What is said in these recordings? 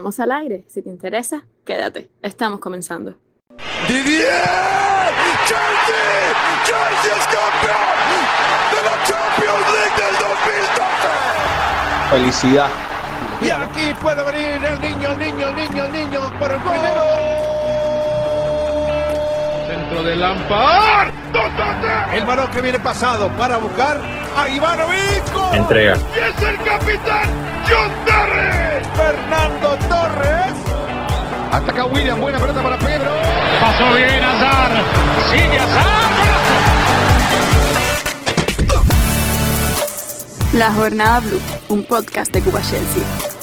Vamos al aire. Si te interesa, quédate. Estamos comenzando. ¡Didier! ¡Chelsea! ¡Chelsea es campeón de la Champions League del 2012! Felicidad. Y aquí puede venir el niño, el niño, el niño, el niño por el primero. Centro de Lampard. El balón que viene pasado para buscar a Ivanovic. Entrega. Y es el capitán John Torres. Fernando Torres. Ataca William, buena pelota para Pedro. Pasó bien Azar. Sigue Azar. La Jornada Blue, un podcast de Cuba Chelsea.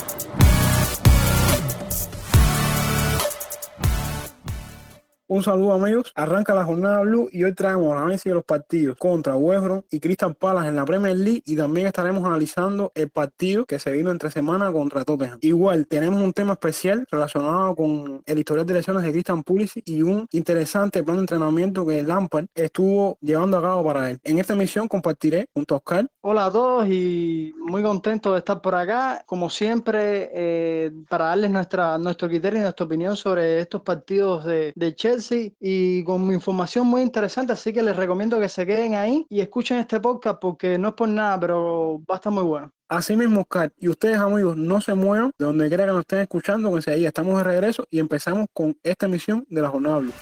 Un saludo amigos, arranca la jornada Blue y hoy traemos el análisis de los partidos contra West Brom y Crystal Palace en la Premier League y también estaremos analizando el partido que se vino entre semana contra Tottenham. Igual tenemos un tema especial relacionado con el historial de lesiones de Christian Pulisic y un interesante plan de entrenamiento que Lampard estuvo llevando a cabo para él. En esta emisión compartiré junto a Oscar. Hola a todos y muy contento de estar por acá. Como siempre, eh, para darles nuestra, nuestro criterio y nuestra opinión sobre estos partidos de Chelsea y con información muy interesante, así que les recomiendo que se queden ahí y escuchen este podcast porque no es por nada, pero va a estar muy bueno. Así mismo, Oscar, y ustedes amigos, no se muevan de donde quiera que nos estén escuchando, que ahí estamos de regreso y empezamos con esta emisión de la Jornada Blue.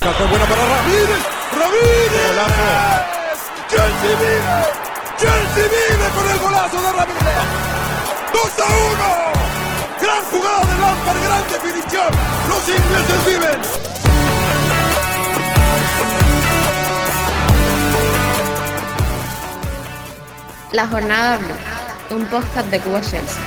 Saco buena para Ramírez. ¡Ramírez! ¡Chelsea vive! ¡Chelsea vive con el golazo de Ramírez! ¡2 a 1! ¡Gran jugada de Lampard! ¡Gran definición! ¡Los ingleses viven! La Jornada Blue, un podcast de Cuba Chelsea.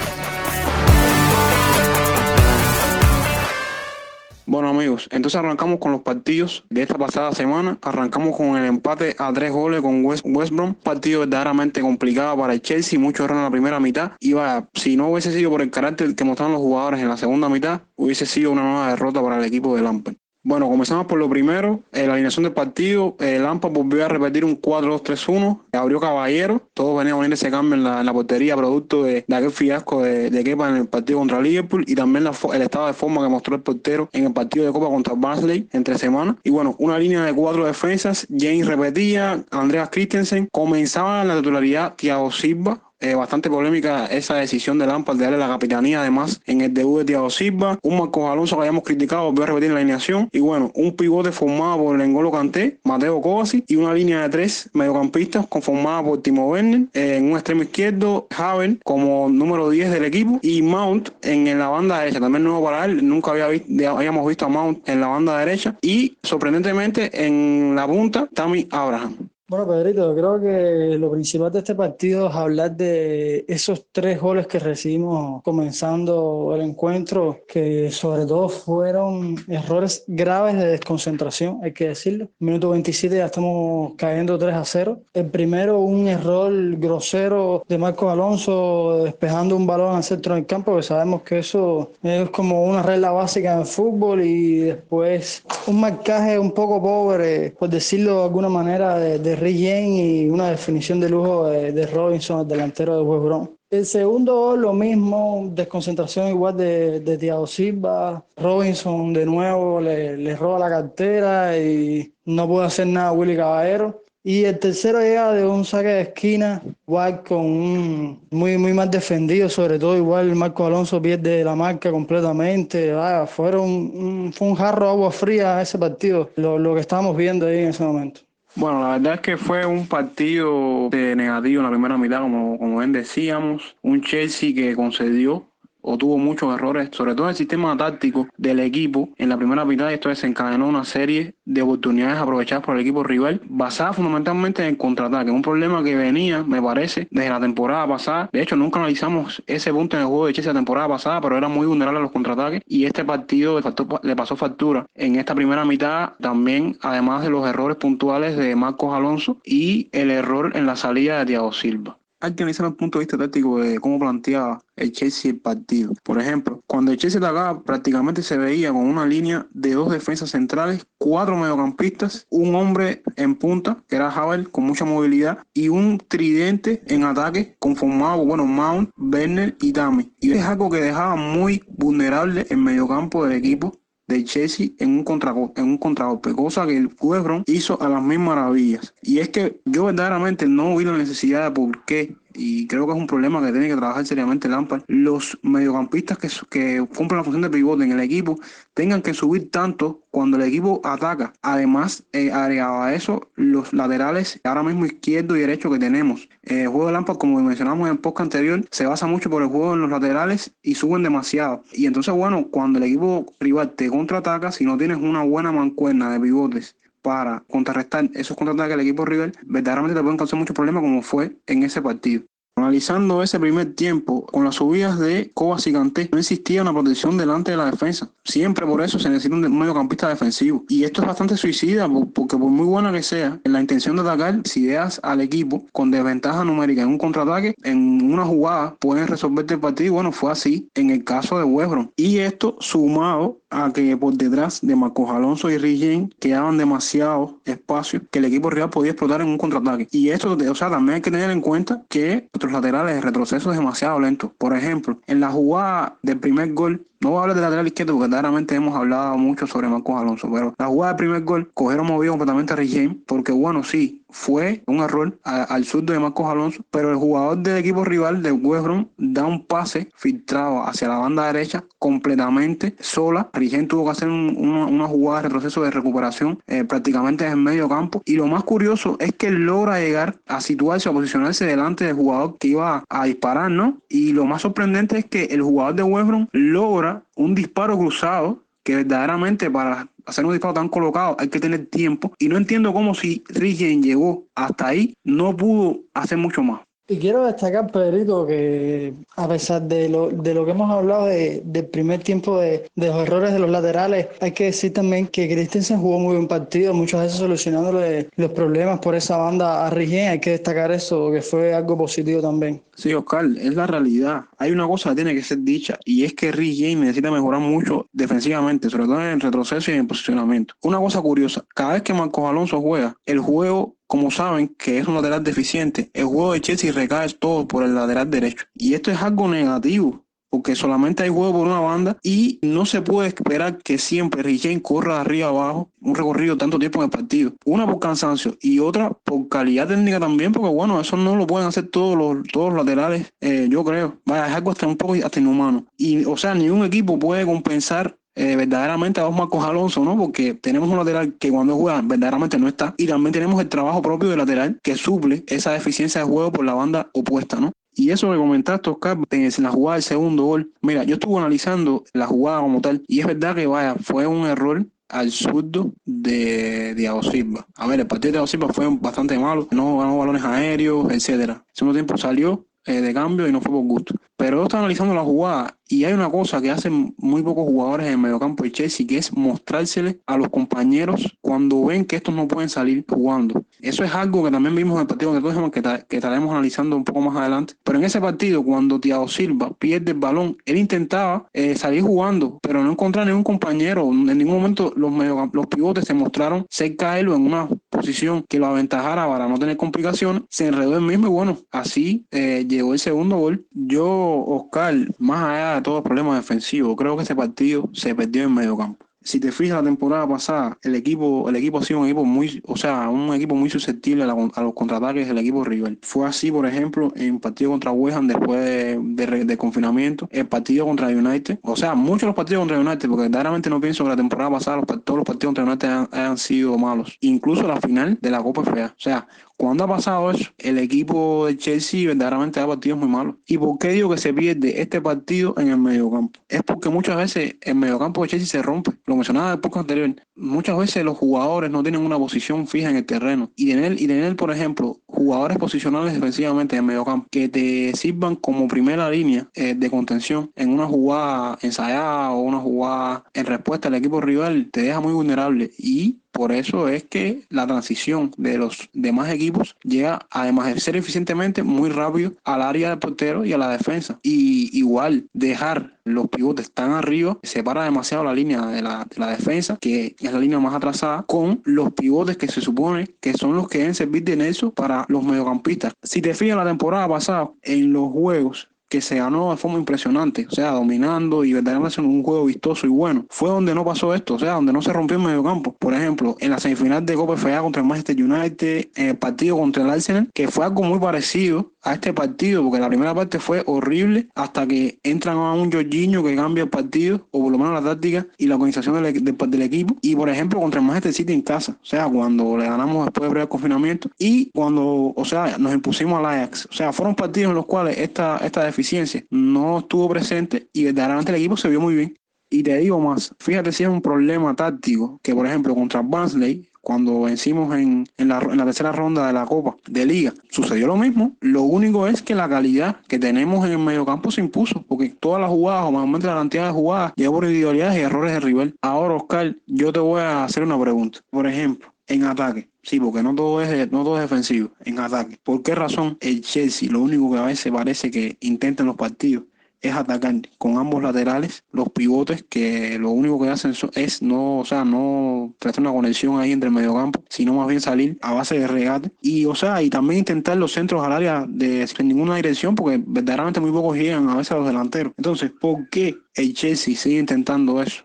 Bueno amigos, entonces arrancamos con los partidos de esta pasada semana. Arrancamos con el empate a tres goles con West, West Brom. Partido verdaderamente complicado para el Chelsea, mucho error en la primera mitad. Y vaya, si no hubiese sido por el carácter que mostraron los jugadores en la segunda mitad, hubiese sido una nueva derrota para el equipo de Lampard. Bueno, comenzamos por lo primero, eh, la alineación del partido. El Lampard volvió a repetir un 4-2-3-1, abrió Caballero, todos venían a venir ese cambio en la, portería, producto de, aquel fiasco de, de Kepa en el partido contra Liverpool y también el estado de forma que mostró el portero en el partido de Copa contra Barnsley entre semanas. Y bueno, una línea de cuatro defensas, James repetía, Andreas Christensen, comenzaba la titularidad Thiago Silva, eh, bastante polémica esa decisión de Lampard de darle la capitanía además en el debut de Thiago Silva, un Marcos Alonso que habíamos criticado volvió a repetir la alineación. Y bueno, un pivote formado por el Engolo Kanté, Mateo Kovacic y una línea de tres mediocampistas conformada por Timo Werner, eh, en un extremo izquierdo Havel como número 10 del equipo y Mount en, la banda derecha, también nuevo para él, nunca había habíamos visto a Mount en la banda derecha. Y sorprendentemente en la punta Tammy Abraham. Bueno, Pedrito, creo que lo principal de este partido es hablar de esos tres goles que recibimos comenzando el encuentro, que sobre todo fueron errores graves de desconcentración, hay que decirlo. Minuto 27 ya estamos cayendo 3 a 0. El primero, un error grosero de Marcos Alonso despejando un balón al centro del campo, que sabemos que eso es como una regla básica en el fútbol, y después un marcaje un poco pobre, por decirlo de alguna manera, de, de Rigen y una definición de lujo de, de Robinson, el delantero de West Brom. El segundo, lo mismo, desconcentración igual de, de Thiago Silva. Robinson de nuevo le, le roba la cartera y no puede hacer nada Willy Caballero. Y el tercero llega de un saque de esquina, igual con un muy, muy mal defendido, sobre todo igual Marco Alonso pierde la marca completamente. Vaya, fueron un, fue un jarro de agua fría ese partido, lo, lo que estábamos viendo ahí en ese momento. Bueno, la verdad es que fue un partido de negativo en la primera mitad, como, como bien decíamos. Un Chelsea que concedió o tuvo muchos errores, sobre todo el sistema táctico del equipo en la primera mitad. Esto desencadenó una serie de oportunidades aprovechadas por el equipo rival, basada fundamentalmente en el contraataque. Un problema que venía, me parece, desde la temporada pasada. De hecho, nunca analizamos ese punto en el juego de Chelsea la temporada pasada, pero era muy vulnerable a los contraataques. Y este partido le pasó factura en esta primera mitad, también, además de los errores puntuales de Marcos Alonso y el error en la salida de Thiago Silva. Hay que analizar el punto de vista táctico de cómo planteaba el Chelsea el partido. Por ejemplo, cuando el Chelsea atacaba, prácticamente se veía con una línea de dos defensas centrales, cuatro mediocampistas, un hombre en punta, que era Havel, con mucha movilidad, y un tridente en ataque conformado, bueno, Mount, Werner y Tami. Y es algo que dejaba muy vulnerable el mediocampo del equipo de Chelsea en un, contra, en un contragolpe, cosa que el West hizo a las mismas maravillas. Y es que yo verdaderamente no vi la necesidad de por qué y creo que es un problema que tiene que trabajar seriamente Lampard, los mediocampistas que, que cumplen la función de pivote en el equipo tengan que subir tanto cuando el equipo ataca. Además, eh, agregado a eso, los laterales, ahora mismo izquierdo y derecho que tenemos. Eh, el juego de Lampard, como mencionamos en el podcast anterior, se basa mucho por el juego en los laterales y suben demasiado. Y entonces, bueno, cuando el equipo rival te contraataca, si no tienes una buena mancuerna de pivotes para contrarrestar esos contraataques del equipo rival, verdaderamente te pueden causar muchos problemas como fue en ese partido. Analizando ese primer tiempo, con las subidas de Cobas y Canté, no existía una protección delante de la defensa. Siempre por eso se necesita un mediocampista defensivo. Y esto es bastante suicida, porque por muy buena que sea, en la intención de atacar, si ideas al equipo con desventaja numérica en un contraataque, en una jugada pueden resolverte el partido. Bueno, fue así en el caso de Webron. Y esto sumado a que por detrás de Marcos Alonso y Rigen quedaban demasiado espacio que el equipo real podía explotar en un contraataque. Y esto, o sea, también hay que tener en cuenta que nuestros laterales de retroceso es demasiado lento. Por ejemplo, en la jugada del primer gol, no voy a hablar de lateral izquierdo porque claramente hemos hablado mucho sobre Marcos Alonso, pero la jugada del primer gol, cogieron movido completamente a Rigen, porque bueno, sí, fue un error al sur de Marcos Alonso, pero el jugador del equipo rival de West da un pase filtrado hacia la banda derecha completamente sola. Rigen tuvo que hacer una, jugada de retroceso de recuperación eh, prácticamente en medio campo. Y lo más curioso es que logra llegar a situarse, a posicionarse delante del jugador que iba a disparar, ¿no? Y lo más sorprendente es que el jugador de West logra un disparo cruzado que verdaderamente para hacer un disparo tan colocado hay que tener tiempo y no entiendo cómo si Rigen llegó hasta ahí no pudo hacer mucho más. Y quiero destacar, Pedrito, que a pesar de lo, de lo que hemos hablado de, del primer tiempo de, de, los errores de los laterales, hay que decir también que Christensen jugó muy buen partido, muchas veces solucionándole los problemas por esa banda a Rigen. Hay que destacar eso, que fue algo positivo también. Sí, Oscar, es la realidad. Hay una cosa que tiene que ser dicha y es que Rigen necesita mejorar mucho defensivamente, sobre todo en el retroceso y en el posicionamiento. Una cosa curiosa, cada vez que Marcos Alonso juega, el juego como saben que es un lateral deficiente, el juego de Chelsea recae todo por el lateral derecho. Y esto es algo negativo, porque solamente hay juego por una banda y no se puede esperar que siempre Richard corra de arriba abajo un recorrido tanto tiempo en el partido. Una por cansancio y otra por calidad técnica también, porque bueno, eso no lo pueden hacer todos los, todos los laterales, eh, yo creo. Vaya, es algo hasta un poco hasta inhumano. Y, o sea, ningún equipo puede compensar eh, verdaderamente dos Marcos Alonso, ¿no? Porque tenemos un lateral que cuando juega verdaderamente no está. Y también tenemos el trabajo propio del lateral que suple esa deficiencia de juego por la banda opuesta, ¿no? Y eso que comentaste, Oscar, en la jugada del segundo gol. Mira, yo estuve analizando la jugada como tal y es verdad que, vaya, fue un error al surdo de Diego Silva. A ver, el partido de Diego Silva fue bastante malo, no ganó balones aéreos, etcétera. Segundo tiempo salió eh, de cambio y no fue por gusto. Pero yo estaba analizando la jugada y hay una cosa que hacen muy pocos jugadores en el mediocampo de Chelsea, que es mostrársele a los compañeros cuando ven que estos no pueden salir jugando. Eso es algo que también vimos en el partido de Tottenham, que, que estaremos analizando un poco más adelante. Pero en ese partido, cuando Thiago Silva pierde el balón, él intentaba eh, salir jugando, pero no encontrar ningún compañero. En ningún momento los, los pivotes se mostraron cerca de él en una posición que lo aventajara para no tener complicaciones. Se enredó el mismo y bueno, así eh, llegó el segundo gol. Yo, Oscar, más allá de todos los problemas defensivos, creo que ese partido se perdió en medio campo si te fijas la temporada pasada, el equipo, el equipo ha sido un equipo muy, o sea, un equipo muy susceptible a, los contraataques del equipo rival. Fue así, por ejemplo, en partido contra West Ham después de, confinamiento, el partido contra United, o sea, muchos de los partidos contra United, porque verdaderamente no pienso que la temporada pasada todos los partidos contra United hayan, sido malos, incluso la final de la Copa FA. O sea, cuando ha pasado eso, el equipo de Chelsea verdaderamente da partidos muy malos. ¿Y por qué digo que se pierde este partido en el mediocampo? Es porque muchas veces el mediocampo de Chelsea se rompe. Lo mencionaba en el poco anterior. Muchas veces los jugadores no tienen una posición fija en el terreno. Y tener, y tener por ejemplo, jugadores posicionales defensivamente en mediocampo que te sirvan como primera línea eh, de contención en una jugada ensayada o una jugada en respuesta al equipo rival, te deja muy vulnerable. Y Por eso es que la transición de los demás equipos llega, además de ser eficientemente, muy rápido al área de portero y a la defensa. Y igual, dejar los pivotes tan arriba separa demasiado la línea de la, de la defensa, que es la línea más atrasada, con los pivotes que se supone que son los que deben servir de nexo para los mediocampistas. Si te fijas la temporada pasada, en los juegos que se ganó de forma impresionante, o sea, dominando y verdaderamente un juego vistoso y bueno. Fue donde no pasó esto, o sea, donde no se rompió el mediocampo. Por ejemplo, en la semifinal de Copa FA contra el Manchester United, en el partido contra el Arsenal, que fue algo muy parecido a este partido, porque la primera parte fue horrible hasta que entran a un Jorginho que cambia el partido, o por lo menos la táctica y la organización del, del, equipo. Y por ejemplo, contra el Manchester City en casa, o sea, cuando le ganamos después del confinamiento y cuando, o sea, nos impusimos al Ajax. O sea, fueron partidos en los cuales esta, esta deficiencia no estuvo presente y verdaderamente el equipo se vio muy bien. Y te digo más, fíjate si es un problema táctico, que por ejemplo contra Barnsley cuando vencimos en, la, tercera ronda de la Copa de Liga. Sucedió lo mismo. Lo único es que la calidad que tenemos en el mediocampo se impuso, porque todas las jugadas, o más o menos la cantidad de jugadas, llegó por individualidades y errores de rival. Ahora, Oscar, yo te voy a hacer una pregunta. Por ejemplo, en ataque. Sí, porque no todo es no todo es defensivo, en ataque. ¿Por qué razón el Chelsea, lo único que a veces parece que intenta en los partidos es atacar con ambos laterales, los pivotes, que lo único que hacen es no, o sea, no tratar una conexión ahí entre el mediocampo, sino más bien salir a base de regate. Y, o sea, y también intentar los centros al área de sin ninguna dirección, porque verdaderamente muy pocos llegan a veces a los delanteros. Entonces, ¿por qué el Chelsea sigue intentando eso?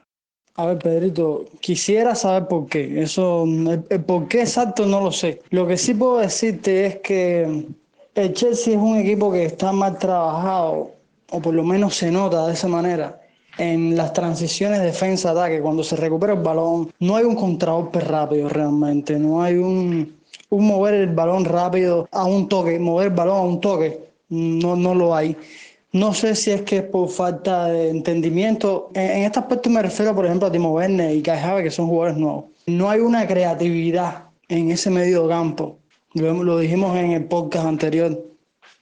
A ver, Pedrito, quisiera saber por qué. Eso, el por qué exacto no lo sé. Lo que sí puedo decirte es que el Chelsea es un equipo que está mal trabajado o por lo menos se nota de esa manera, en las transiciones defensa-ataque, cuando se recupera el balón, no hay un contragolpe rápido realmente, no hay un, mover el balón rápido a un toque, mover el balón a un toque, no, no lo hay. No sé si es que es por falta de entendimiento. En, este aspecto me refiero, por ejemplo, a Timo Werner y Kai que son jugadores nuevos. No hay una creatividad en ese medio campo. Lo, lo dijimos en el podcast anterior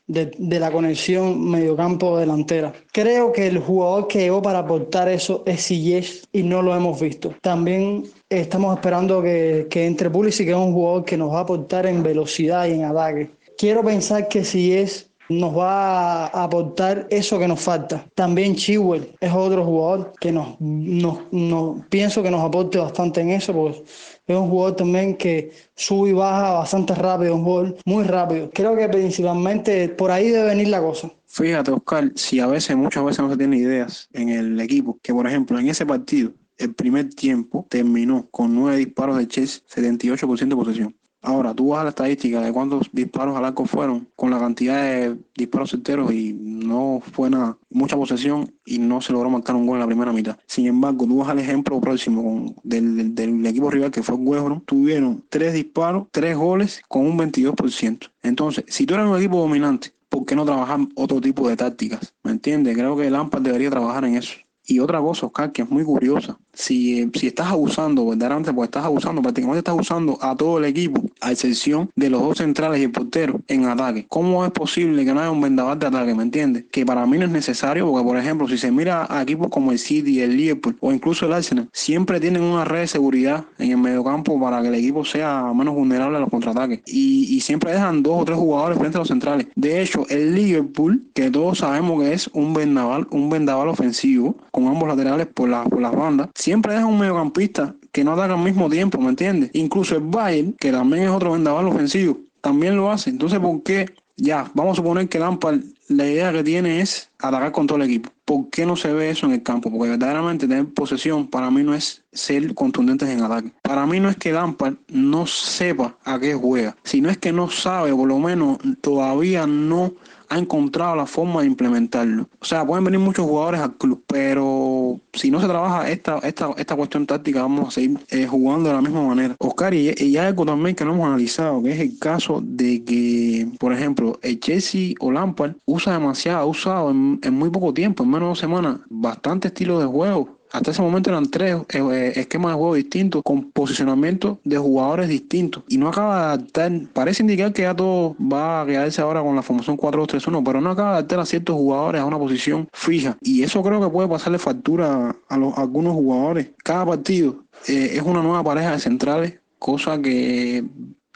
de, la conexión mediocampo-delantera. Creo que el jugador que llegó para aportar eso es Sillés y no lo hemos visto. También estamos esperando que, que entre Pulisic, que es un jugador que nos va a aportar en velocidad y en ataque. Quiero pensar que Sillés nos va a aportar eso que nos falta. También Chihuel es otro jugador que nos, nos, pienso que nos aporte bastante en eso, porque es un jugador también que sube y baja bastante rápido, un jugador muy rápido. Creo que principalmente por ahí debe venir la cosa. Fíjate, Oscar, si a veces, muchas veces no se tiene ideas en el equipo, que por ejemplo en ese partido, el primer tiempo terminó con nueve disparos de Chelsea, 78% de posesión. Ahora, tú vas a la estadística de cuántos disparos al arco fueron con la cantidad de disparos certeros y no fue nada, mucha posesión y no se logró marcar un gol en la primera mitad. Sin embargo, tú vas al ejemplo próximo del, del, equipo rival que fue West tuvieron tres disparos, tres goles con un 22%. Entonces, si tú eres un equipo dominante, ¿por qué no trabajar otro tipo de tácticas? ¿Me entiendes? Creo que Lampard debería trabajar en eso. Y otra cosa, Oscar, que es muy curiosa, si, si estás abusando, verdaderamente, pues estás abusando, prácticamente estás abusando a todo el equipo, a excepción de los dos centrales y el portero en ataque. ¿Cómo es posible que no haya un vendaval de ataque? ¿Me entiendes? Que para mí no es necesario, porque por ejemplo, si se mira a equipos como el City, el Liverpool o incluso el Arsenal, siempre tienen una red de seguridad en el mediocampo para que el equipo sea menos vulnerable a los contraataques. Y, y siempre dejan dos o tres jugadores frente a los centrales. De hecho, el Liverpool, que todos sabemos que es un vendaval, un vendaval ofensivo, con ambos laterales por, la, por las bandas, siempre deja un mediocampista que no ataca al mismo tiempo, ¿me entiendes? Incluso el Bayern, que también es otro vendaval ofensivo, también lo hace. Entonces, ¿por qué? Ya, vamos a suponer que Lampard la idea que tiene es atacar con todo el equipo. ¿Por qué no se ve eso en el campo? Porque verdaderamente tener posesión para mí no es ser contundentes en ataque. Para mí no es que Lampard no sepa a qué juega, sino es que no sabe, por lo menos todavía no ha encontrado la forma de implementarlo. O sea, pueden venir muchos jugadores al club, pero si no se trabaja esta, esta, esta cuestión táctica, vamos a seguir eh, jugando de la misma manera. Oscar, y, y, hay algo también que no hemos analizado, que es el caso de que, por ejemplo, el Chelsea o Lampard usa demasiado, ha usado en, en muy poco tiempo, en menos de dos semanas, bastante estilo de juego hasta ese momento eran tres eh, esquemas de juego distintos, con posicionamiento de jugadores distintos. Y no acaba de adaptar, parece indicar que ya todo va a quedarse ahora con la formación 4-2-3-1, pero no acaba de adaptar a ciertos jugadores a una posición fija. Y eso creo que puede pasarle factura a, algunos jugadores. Cada partido eh, es una nueva pareja de centrales, cosa que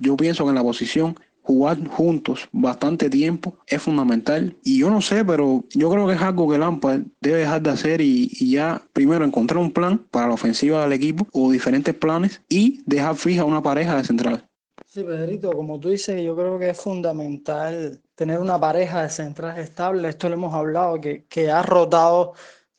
yo pienso que en la posición jugar juntos bastante tiempo es fundamental. Y yo no sé, pero yo creo que es algo que Lampard debe dejar de hacer y, y, ya primero encontrar un plan para la ofensiva del equipo o diferentes planes y dejar fija una pareja de centrales. Sí, Pedrito, como tú dices, yo creo que es fundamental tener una pareja de centrales estable. Esto lo hemos hablado, que, que ha rotado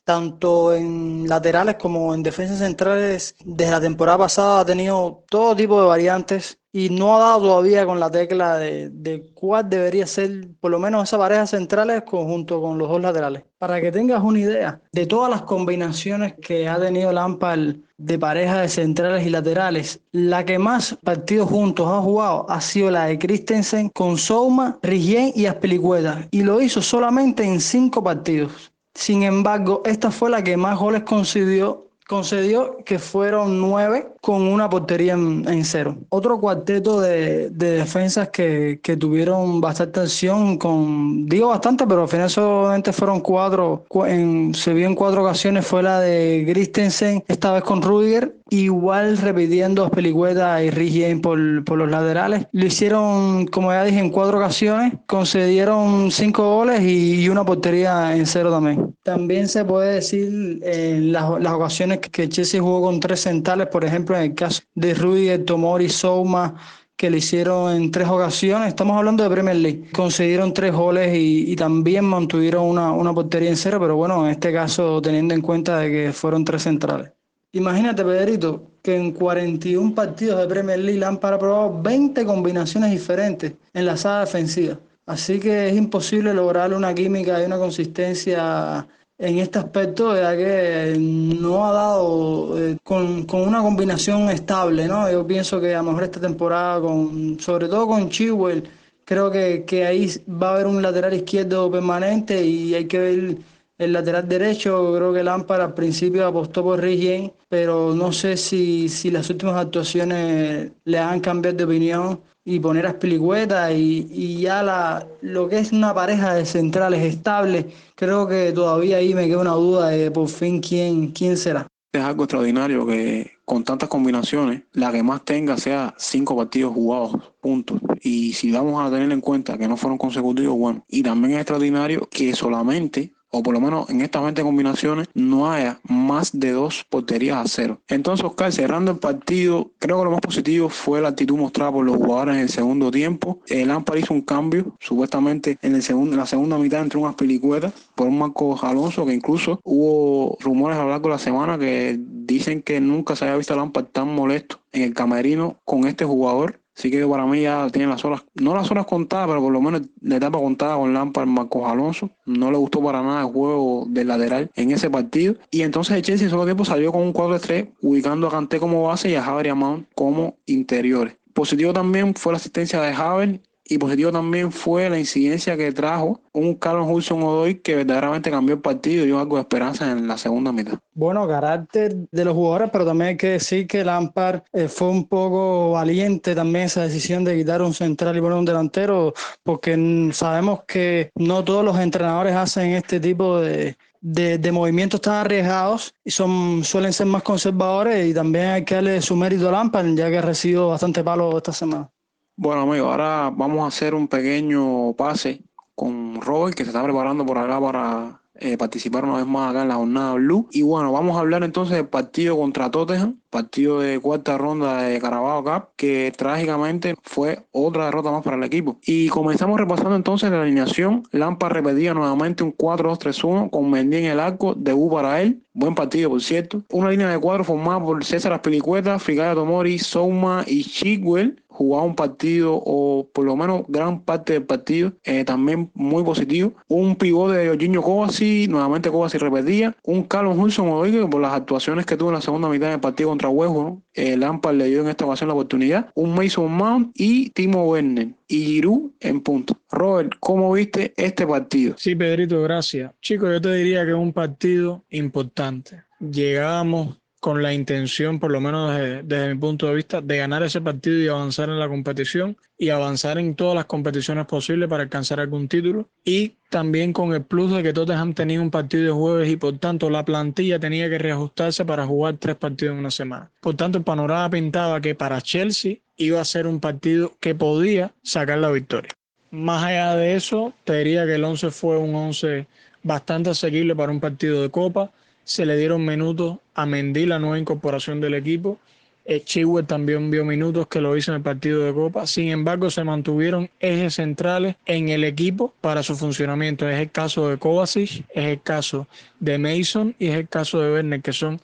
tanto en laterales como en defensas centrales. Desde la temporada pasada ha tenido todo tipo de variantes y no ha dado todavía con la tecla de, de cuál debería ser por lo menos esa pareja centrales junto con los dos laterales. Para que tengas una idea de todas las combinaciones que ha tenido Lampard de pareja de centrales y laterales, la que más partidos juntos ha jugado ha sido la de Christensen con Souma, Rigien y Aspilicueta y lo hizo solamente en cinco partidos. Sin embargo, esta fue la que más goles concedió concedió que fueron nueve con una portería en, en cero. Otro cuarteto de, de defensas que, que, tuvieron bastante acción, con, digo bastante, pero al final solamente fueron cuatro, en, se vio en cuatro ocasiones, fue la de Christensen, esta vez con Rudiger, igual repitiendo Pelicueta y Rigien por, por los laterales. Lo hicieron, como ya dije, en cuatro ocasiones, concedieron cinco goles y, y una portería en cero también. También se puede decir en las, las ocasiones que Chelsea jugó con tres centrales, por ejemplo, en el caso de Rudiger, Tomori, Souma, que le hicieron en tres ocasiones. Estamos hablando de Premier League. Conseguieron tres goles y, también mantuvieron una, una, portería en cero, pero bueno, en este caso teniendo en cuenta de que fueron tres centrales. Imagínate, Pedrito, que en 41 partidos de Premier League le han probado 20 combinaciones diferentes en la sala defensiva. Así que es imposible lograr una química y una consistencia en este aspecto, ya que no ha dado eh, con, con, una combinación estable, ¿no? Yo pienso que a lo mejor esta temporada, con, sobre todo con Chihuahua, creo que, que ahí va a haber un lateral izquierdo permanente y hay que ver el lateral derecho. Creo que Lampard al principio apostó por Rigien, pero no sé si, si las últimas actuaciones le han cambiado de opinión y poner a Spilicueta y, y, ya la, lo que es una pareja de centrales estables, creo que todavía ahí me queda una duda de por fin quién, quién será. Es algo extraordinario que con tantas combinaciones, la que más tenga sea cinco partidos jugados, puntos. Y si vamos a tener en cuenta que no fueron consecutivos, bueno, y también es extraordinario que solamente o por lo menos en estas 20 combinaciones, no haya más de dos porterías a cero. Entonces, Oscar, cerrando el partido, creo que lo más positivo fue la actitud mostrada por los jugadores en el segundo tiempo. El Lampard hizo un cambio, supuestamente en, el segundo, en la segunda mitad entre unas pelicuetas por un Marcos Alonso, que incluso hubo rumores a lo largo de la semana que dicen que nunca se había visto a Lampard tan molesto en el camerino con este jugador Así que para mí ya tiene las horas, no las horas contadas, pero por lo menos la etapa contada con Lampard, Marcos Alonso. No le gustó para nada el juego del lateral en ese partido. Y entonces el Chelsea en solo tiempo salió con un 4-3, ubicando a Kanté como base y a Javier Amount como interiores. Positivo también fue la asistencia de Javier y positivo también fue la incidencia que trajo un Carlos Hudson Odoy que verdaderamente cambió el partido y dio algo de esperanza en la segunda mitad. Bueno, carácter de los jugadores, pero también hay que decir que Lampard eh, fue un poco valiente también esa decisión de quitar un central y poner un delantero, porque sabemos que no todos los entrenadores hacen este tipo de, de, de, movimientos tan arriesgados y son, suelen ser más conservadores y también hay que darle su mérito a Lampard, ya que ha recibido bastante palo esta semana. Bueno, amigo, ahora vamos a hacer un pequeño pase con Robert, que se está preparando por acá para eh, participar una vez más acá en la jornada Blue. Y bueno, vamos a hablar entonces del partido contra Tottenham, partido de cuarta ronda de Carabao Cup, que trágicamente fue otra derrota más para el equipo. Y comenzamos repasando entonces la alineación. Lampa repetía nuevamente un 4-2-3-1 con Mendy en el arco, debut para él. Buen partido, por cierto. Una línea de cuadro formada por César Aspilicueta, Frigaya Tomori, Souma y Chigwell jugaba un partido o por lo menos gran parte del partido eh, también muy positivo. Un pivote de Jorginho Kovacic, nuevamente Kovacic repetía. Un Carlos Hudson Odoi por las actuaciones que tuvo en la segunda mitad del partido contra Huevo, ¿no? eh, Lampard le dio en esta ocasión la oportunidad. Un Mason Mount y Timo Werner y Giroud en punto. Robert, ¿cómo viste este partido? Sí, Pedrito, gracias. Chicos, yo te diría que es un partido importante. Llegamos con la intención, por lo menos desde, mi punto de vista, de ganar ese partido y avanzar en la competición y avanzar en todas las competiciones posibles para alcanzar algún título. Y también con el plus de que Tottenham tenía un partido de jueves y por tanto la plantilla tenía que reajustarse para jugar tres partidos en una semana. Por tanto, el panorama pintaba que para Chelsea iba a ser un partido que podía sacar la victoria. Más allá de eso, te diría que el 11 fue un 11 bastante asequible para un partido de Copa. Se le dieron minutos a Mendy, la nueva incorporación del equipo. Eh, también vio minutos que lo hizo en el partido de Copa. Sin embargo, se mantuvieron ejes centrales en el equipo para su funcionamiento. Es el caso de Kovacic, es el caso de Mason y es el caso de Werner, que son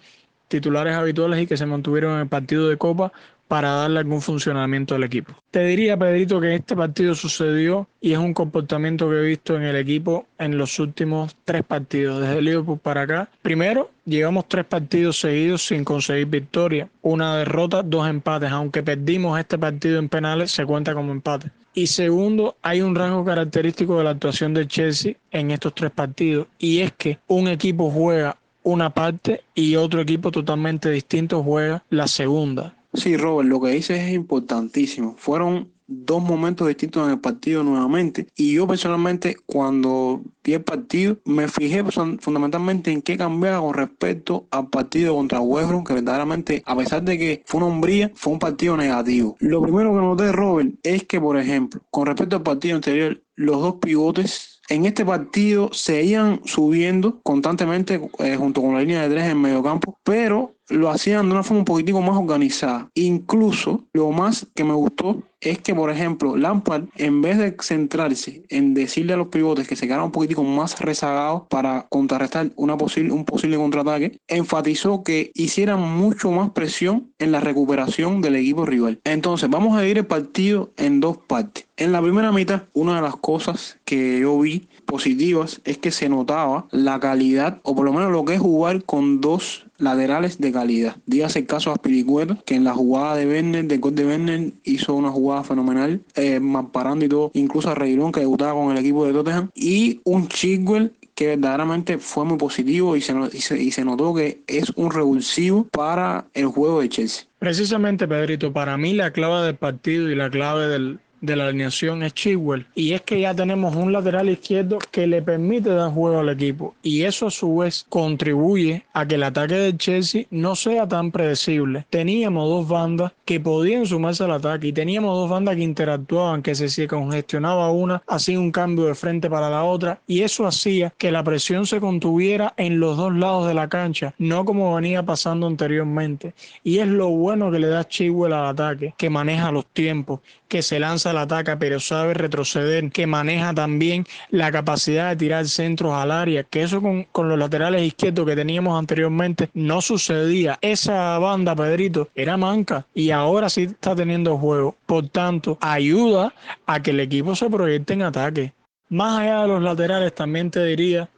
titulares habituales y que se mantuvieron en el partido de Copa para darle algún funcionamiento al equipo. Te diría, Pedrito, que este partido sucedió y es un comportamiento que he visto en el equipo en los últimos tres partidos, desde Liverpool para acá. Primero, llevamos tres partidos seguidos sin conseguir victoria, una derrota, dos empates, aunque perdimos este partido en penales, se cuenta como empate. Y segundo, hay un rasgo característico de la actuación de Chelsea en estos tres partidos, y es que un equipo juega una parte y otro equipo totalmente distinto juega la segunda. Sí, Robert, lo que dices es importantísimo. Fueron dos momentos distintos en el partido nuevamente. Y yo personalmente cuando vi el partido me fijé fundamentalmente en qué cambiaba con respecto al partido contra West que verdaderamente, a pesar de que fue una hombría, fue un partido negativo. Lo primero que noté, Robert, es que, por ejemplo, con respecto al partido anterior, los dos pivotes en este partido se iban subiendo constantemente eh, junto con la línea de tres en medio campo, pero lo hacían de una forma un poquitico más organizada. Incluso lo más que me gustó es que, por ejemplo, Lampard, en vez de centrarse en decirle a los pivotes que se quedaran un poquitico más rezagados para contrarrestar una posible, un posible contraataque, enfatizó que hicieran mucho más presión en la recuperación del equipo rival. Entonces, vamos a dividir el partido en dos partes. En la primera mitad, una de las cosas que yo vi positivas es que se notaba la calidad, o por lo menos lo que es jugar con dos laterales de calidad. Dígase el caso a Aspiricueta, que en la jugada de Werner, de gol de Werner, hizo una jugada fenomenal, eh, parando y todo, incluso a Reirón, que debutaba con el equipo de Tottenham, y un Chigwell que verdaderamente fue muy positivo y se, y se, notó que es un revulsivo para el juego de Chelsea. Precisamente, Pedrito, para mí la clave del partido y la clave del, de la alineación es Chilwell. Y es que ya tenemos un lateral izquierdo que le permite dar juego al equipo. Y eso a su vez contribuye a que el ataque de Chelsea no sea tan predecible. Teníamos dos bandas que podían sumarse al ataque y teníamos dos bandas que interactuaban, que se congestionaba una, hacía un cambio de frente para la otra. Y eso hacía que la presión se contuviera en los dos lados de la cancha, no como venía pasando anteriormente. Y es lo bueno que le da Chilwell al ataque, que maneja los tiempos, que se lanza al ataque, pero sabe retroceder, que maneja también la capacidad de tirar centros al área, que eso con, con los laterales izquierdos que teníamos anteriormente no sucedía. Esa banda, Pedrito, era manca y ahora sí está teniendo juego. Por tanto, ayuda a que el equipo se proyecte en ataque. Más allá de los laterales, también te diría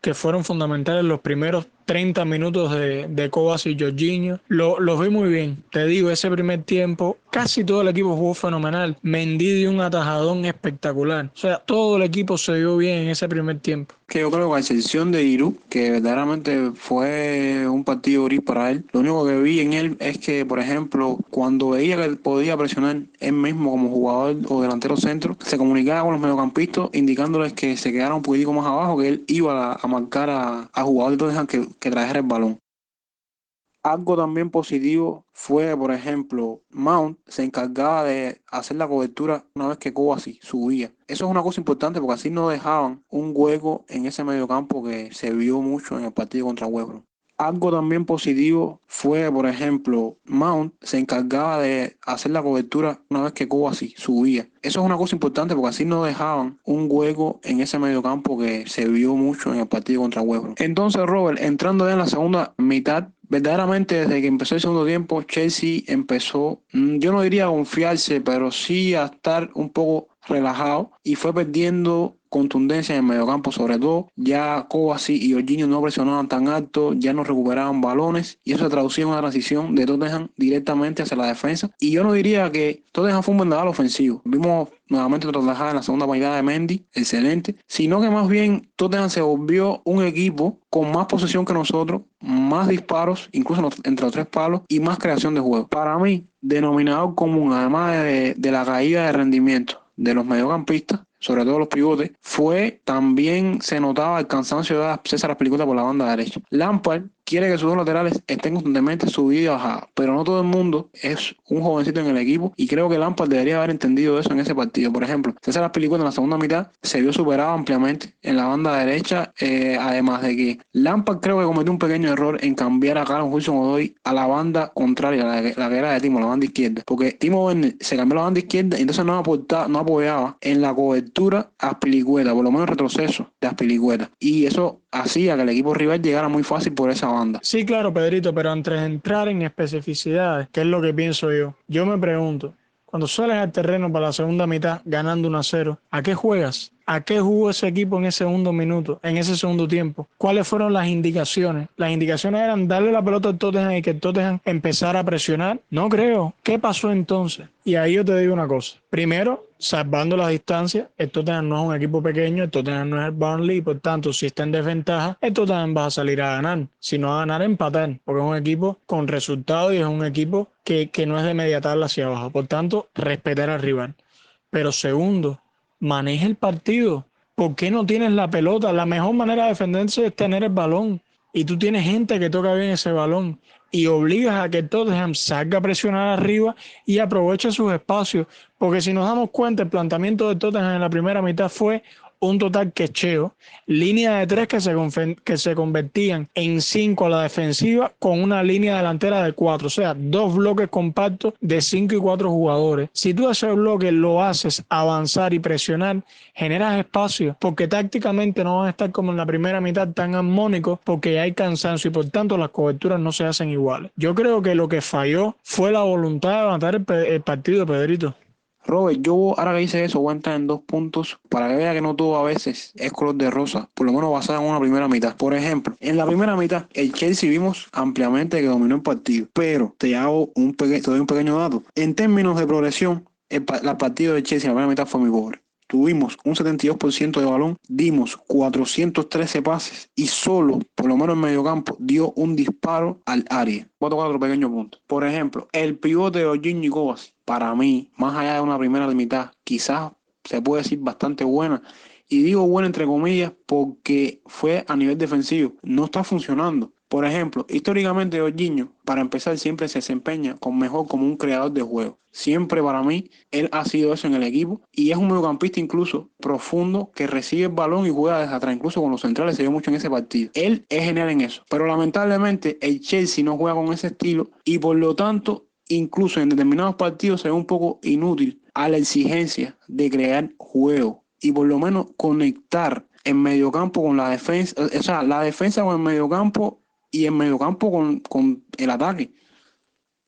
que fueron fundamentales los primeros 30 minutos de, de y Jorginho. Lo, vi muy bien. Te digo, ese primer tiempo, casi todo el equipo jugó fenomenal. Mendy dio un atajadón espectacular. O sea, todo el equipo se vio bien en ese primer tiempo. Que yo creo que a excepción de Iru, que verdaderamente fue un partido gris para él, lo único que vi en él es que, por ejemplo, cuando veía que podía presionar él mismo como jugador o delantero centro, se comunicaba con los mediocampistas indicándoles que se quedara un poquitico más abajo, que él iba a, marcar a, a jugadores que que trajera el balón. Algo también positivo fue, por ejemplo, Mount se encargaba de hacer la cobertura una vez que Kovacic subía. Eso es una cosa importante porque así no dejaban un hueco en ese mediocampo que se vio mucho en el partido contra Webro. Algo también positivo fue, por ejemplo, Mount se encargaba de hacer la cobertura una vez que Kovacic subía. Eso es una cosa importante porque así no dejaban un hueco en ese mediocampo que se vio mucho en el partido contra Webro. Entonces, Robert, entrando en la segunda mitad, verdaderamente desde que empezó el segundo tiempo, Chelsea empezó, mm, yo no diría a confiarse, pero sí a estar un poco relajado y fue perdiendo contundencia en el mediocampo sobre todo. Ya Kovacic y Jorginho no presionaban tan alto, ya no recuperaban balones y eso se traducía en una transición de Tottenham directamente hacia la defensa. Y yo no diría que Tottenham fue un vendaval ofensivo. Vimos nuevamente trabajada en la segunda mitad de Mendy, excelente, sino que más bien Tottenham se volvió un equipo con más posesión que nosotros, más disparos, incluso entre los tres palos, y más creación de juego. Para mí, denominador común, además de, de la caída de rendimiento de los mediocampistas, sobre todo los pivotes, fue también se notaba el cansancio de César Aspilicueta por la banda derecha. Lampard quiere que sus dos laterales estén constantemente subidos y bajados, pero no todo el mundo es un jovencito en el equipo y creo que Lampard debería haber entendido eso en ese partido. Por ejemplo, César Aspilicueta en la segunda mitad se vio superado ampliamente en la banda derecha, eh, además de que Lampard creo que cometió un pequeño error en cambiar a Carlos Wilson Odoy a la banda contraria, la, la que era de Timo, la banda izquierda, porque Timo Werner se cambió a la banda izquierda y entonces no, aportaba, no apoyaba en la cobertura a Aspilicueta, por lo menos retroceso de Aspilicueta, y eso hacía que el equipo rival llegara muy fácil por esa banda. Sí, claro, Pedrito, pero antes de entrar en especificidades, ¿qué es lo que pienso yo? Yo me pregunto, cuando sales al terreno para la segunda mitad ganando 1 a 0, ¿a qué juegas? ¿A qué jugó ese equipo en ese segundo minuto, en ese segundo tiempo? ¿Cuáles fueron las indicaciones? Las indicaciones eran darle la pelota al Tottenham y que el Tottenham empezara a presionar. No creo. ¿Qué pasó entonces? Y ahí yo te digo una cosa. Primero, salvando las distancias, el Tottenham no es un equipo pequeño, el Tottenham no es el Burnley, por tanto, si está en desventaja, el Tottenham va a salir a ganar. Si no a ganar, empatar, porque es un equipo con resultados y es un equipo que, que no es de media tabla hacia abajo. Por tanto, respetar al rival. Pero segundo, maneja el partido. ¿Por qué no tienes la pelota? La mejor manera de defenderse es tener el balón. Y tú tienes gente que toca bien ese balón. Y obligas a que Tottenham salga a presionar arriba y aproveche sus espacios. Porque si nos damos cuenta, el planteamiento de Tottenham en la primera mitad fue un total quecheo, línea de tres que se, que se convertían en cinco a la defensiva con una línea delantera de cuatro, o sea, dos bloques compactos de cinco y cuatro jugadores. Si tú ese bloque lo haces avanzar y presionar, generas espacio porque tácticamente no van a estar como en la primera mitad tan armónicos porque hay cansancio y por tanto las coberturas no se hacen iguales. Yo creo que lo que falló fue la voluntad de levantar el, el partido, Pedrito. Robert, yo ahora que hice eso voy a entrar en dos puntos para que vea que no todo a veces es color de rosa, por lo menos basado en una primera mitad. Por ejemplo, en la primera mitad el Chelsea vimos ampliamente que dominó el partido, pero te hago un, te doy un pequeño dato. En términos de progresión, el, partido de Chelsea en la primera mitad fue muy pobre. Tuvimos un 72% de balón, dimos 413 pases y solo, por lo menos en medio campo, dio un disparo al área. Voy a tocar otro pequeño punto. Por ejemplo, el pivote de Eugenio Kovac, para mí, más allá de una primera mitad, quizás se puede decir bastante buena. Y digo buena entre comillas porque fue a nivel defensivo. No está funcionando. Por ejemplo, históricamente Jorginho, para empezar, siempre se desempeña con mejor como un creador de juego. Siempre para mí, él ha sido eso en el equipo y es un mediocampista incluso profundo que recibe el balón y juega desde atrás. Incluso con los centrales se vio mucho en ese partido. Él es genial en eso. Pero lamentablemente el Chelsea no juega con ese estilo y por lo tanto, incluso en determinados partidos se ve un poco inútil a la exigencia de crear juego y por lo menos conectar en mediocampo con la defensa, o sea, la defensa con el mediocampo y en mediocampo con, con el ataque.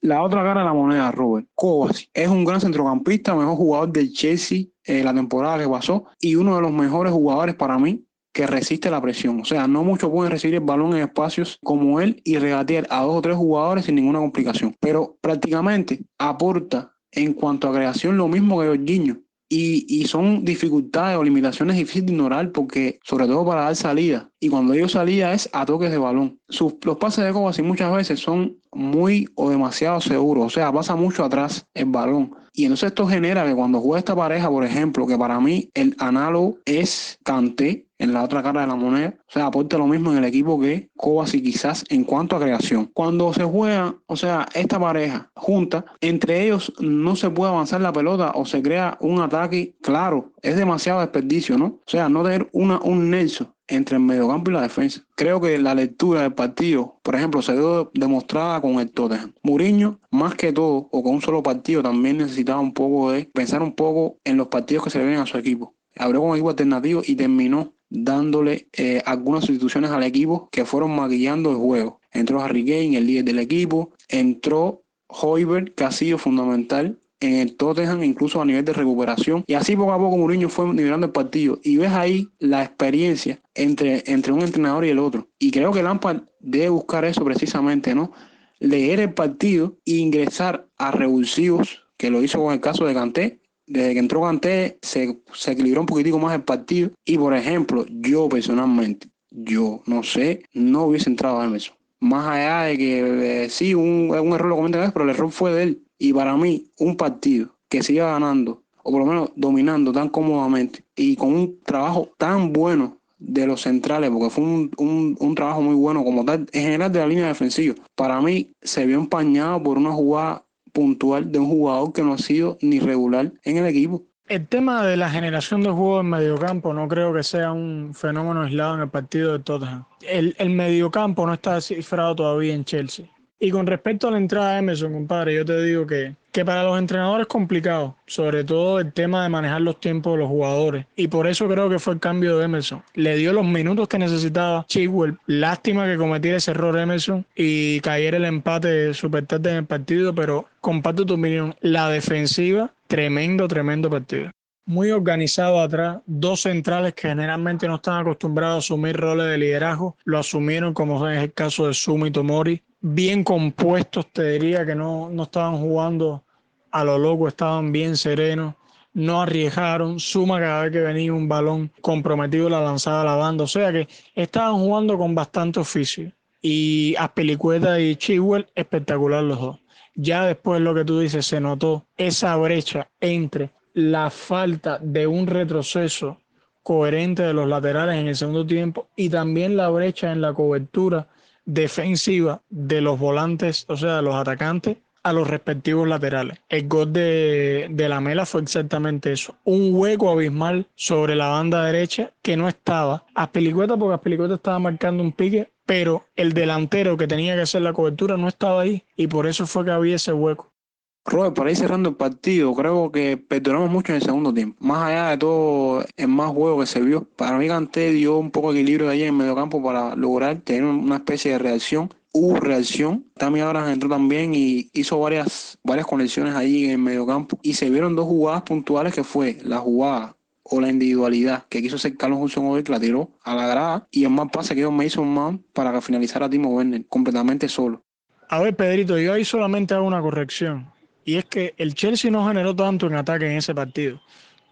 La otra cara de la moneda, Robert. Kovacic es un gran centrocampista, mejor jugador del Chelsea eh, la temporada que pasó y uno de los mejores jugadores para mí que resiste la presión. O sea, no muchos pueden recibir el balón en espacios como él y regatear a dos o tres jugadores sin ninguna complicación. Pero prácticamente aporta en cuanto a creación lo mismo que Jorginho. Y, y, son dificultades o limitaciones difíciles de ignorar porque, sobre todo para dar salida, y cuando digo salida es a toques de balón. Sus, los pases de Kovacic muchas veces son muy o demasiado seguros, o sea, pasa mucho atrás el balón. Y entonces esto genera que cuando juega esta pareja, por ejemplo, que para mí el análogo es Kanté, en la otra cara de la moneda. O sea, aporta lo mismo en el equipo que Kovacic quizás en cuanto a creación. Cuando se juega, o sea, esta pareja junta, entre ellos no se puede avanzar la pelota o se crea un ataque claro. Es demasiado desperdicio, ¿no? O sea, no tener una, un nexo entre el mediocampo y la defensa. Creo que la lectura del partido, por ejemplo, se dio demostrada con el Tottenham. Mourinho, más que todo, o con un solo partido, también necesitaba un poco de pensar un poco en los partidos que se le vienen a su equipo. Abrió con equipo alternativo y terminó dándole eh, algunas sustituciones al equipo que fueron maquillando el juego. Entró Harry Kane, el líder del equipo, entró Hoiberg, que ha sido fundamental en el Tottenham, incluso a nivel de recuperación. Y así poco a poco Mourinho fue nivelando el partido. Y ves ahí la experiencia entre, entre un entrenador y el otro. Y creo que Lampard debe buscar eso precisamente, ¿no? Leer el partido e ingresar a revulsivos, que lo hizo con el caso de Kanté. Desde que entró Kanté se, se equilibró un poquitico más el partido. Y por ejemplo, yo personalmente, yo no sé, no hubiese entrado a Emerson. Más allá de que eh, sí, un, un error lo comentan, pero el error fue de él. Y para mí, un partido que siga ganando, o por lo menos dominando tan cómodamente, y con un trabajo tan bueno de los centrales, porque fue un, un, un, trabajo muy bueno como tal, en general de la línea defensiva. Para mí se vio empañado por una jugada puntual de un jugador que no ha sido ni regular en el equipo. El tema de la generación de juego en mediocampo no creo que sea un fenómeno aislado en el partido de Tottenham. El, el mediocampo no está cifrado todavía en Chelsea. Y con respecto a la entrada de Emerson, compadre, yo te digo que, que para los entrenadores es complicado, sobre todo el tema de manejar los tiempos de los jugadores. Y por eso creo que fue el cambio de Emerson. Le dio los minutos que necesitaba Chigwell. Lástima que cometiera ese error Emerson y cayera el empate super tarde en el partido, pero comparto tu opinión. La defensiva, tremendo, tremendo partido muy organizado atrás, dos centrales que generalmente no están acostumbrados a asumir roles de liderazgo, lo asumieron como es el caso de Sumi Tomori, bien compuestos, te diría que no, no estaban jugando a lo loco, estaban bien serenos, no arriesgaron, suma cada vez que venía un balón comprometido la lanzada a la banda, o sea que estaban jugando con bastante oficio. Y Aspelicueta y Chihuel, espectacular los dos. Ya después lo que tú dices, se notó esa brecha entre la falta de un retroceso coherente de los laterales en el segundo tiempo y también la brecha en la cobertura defensiva de los volantes, o sea, de los atacantes, a los respectivos laterales. El gol de, de, la Mela fue exactamente eso. Un hueco abismal sobre la banda derecha que no estaba. Aspilicueta, porque Aspilicueta estaba marcando un pique, pero el delantero que tenía que hacer la cobertura no estaba ahí y por eso fue que había ese hueco. Robert, para ir cerrando el partido, creo que perdonamos mucho en el segundo tiempo. Más allá de todo el más juego que se vio, para mí Canté dio un poco de equilibrio ahí en medio campo para lograr tener una especie de reacción. Hubo reacción. También ahora entró también y hizo varias, varias conexiones ahí en el medio campo. Y se vieron dos jugadas puntuales que fue la jugada o la individualidad que quiso hacer Carlos Hudson hoy, que la tiró a la grada y el más pase que dio Mason Man para que finalizara Timo Werner completamente solo. A ver, Pedrito, yo ahí solamente hago una corrección y es que el Chelsea no generó tanto en ataque en ese partido.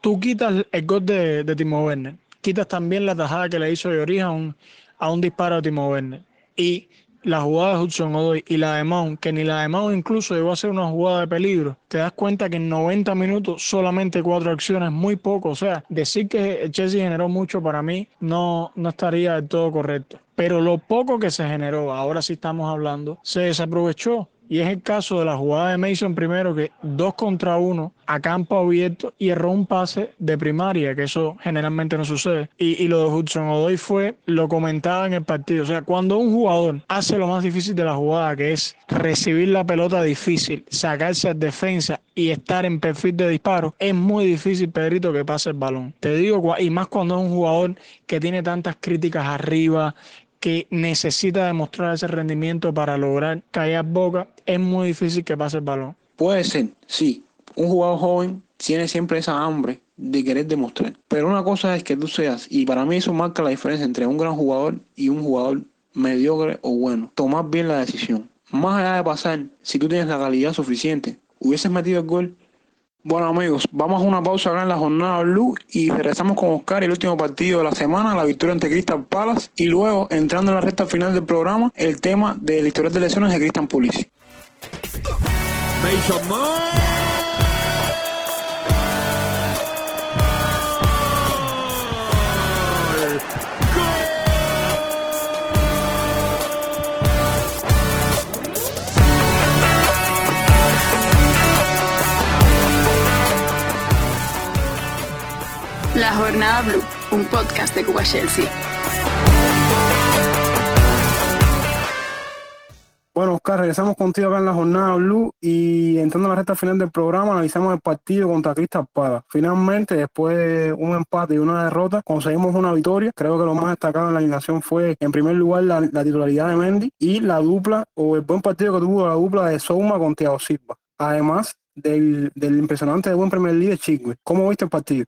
Tú quitas el gol de, de Timo Werner, quitas también la tajada que le hizo de a un, a un disparo de Timo Werner. Y la jugada de Hudson Odoi y la de Mount, que ni la de Mount incluso llegó a ser una jugada de peligro, te das cuenta que en 90 minutos solamente cuatro acciones, muy poco. O sea, decir que el Chelsea generó mucho para mí no, no estaría del todo correcto. Pero lo poco que se generó, ahora sí estamos hablando, se desaprovechó. Y es el caso de la jugada de Mason primero, que dos contra uno a campo abierto y erró un pase de primaria, que eso generalmente no sucede. Y, y lo de Hudson Odoi fue, lo comentaba en el partido. O sea, cuando un jugador hace lo más difícil de la jugada, que es recibir la pelota difícil, sacarse a defensa y estar en perfil de disparo, es muy difícil, Pedrito, que pase el balón. Te digo, y más cuando es un jugador que tiene tantas críticas arriba, que necesita demostrar ese rendimiento para lograr callar boca, es muy difícil que pase el balón. Puede ser, sí. Un jugador joven tiene siempre esa hambre de querer demostrar. Pero una cosa es que tú seas, y para mí eso marca la diferencia entre un gran jugador y un jugador mediocre o bueno. Tomar bien la decisión. Más allá de pasar, si tú tienes la calidad suficiente, hubieses metido el gol, bueno amigos, vamos a una pausa acá en la jornada Blue y regresamos con Oscar el último partido de la semana, la victoria ante Crystal Palace y luego entrando en la recta final del programa, el tema del historial de lesiones de Cristian Pulisic. La Jornada Blue, un podcast de Cuba Chelsea. Bueno, Oscar, regresamos contigo acá en la jornada Blue y entrando en la recta final del programa analizamos el partido contra Crystal Palace. Finalmente, después de un empate y una derrota, conseguimos una victoria. Creo que lo más destacado en la alineación fue, en primer lugar, la, la titularidad de Mendy y la dupla o el buen partido que tuvo la dupla de Souma con Thiago Silva. Además, del, impresionante de buen League de Chigwe. ¿Cómo viste el partido?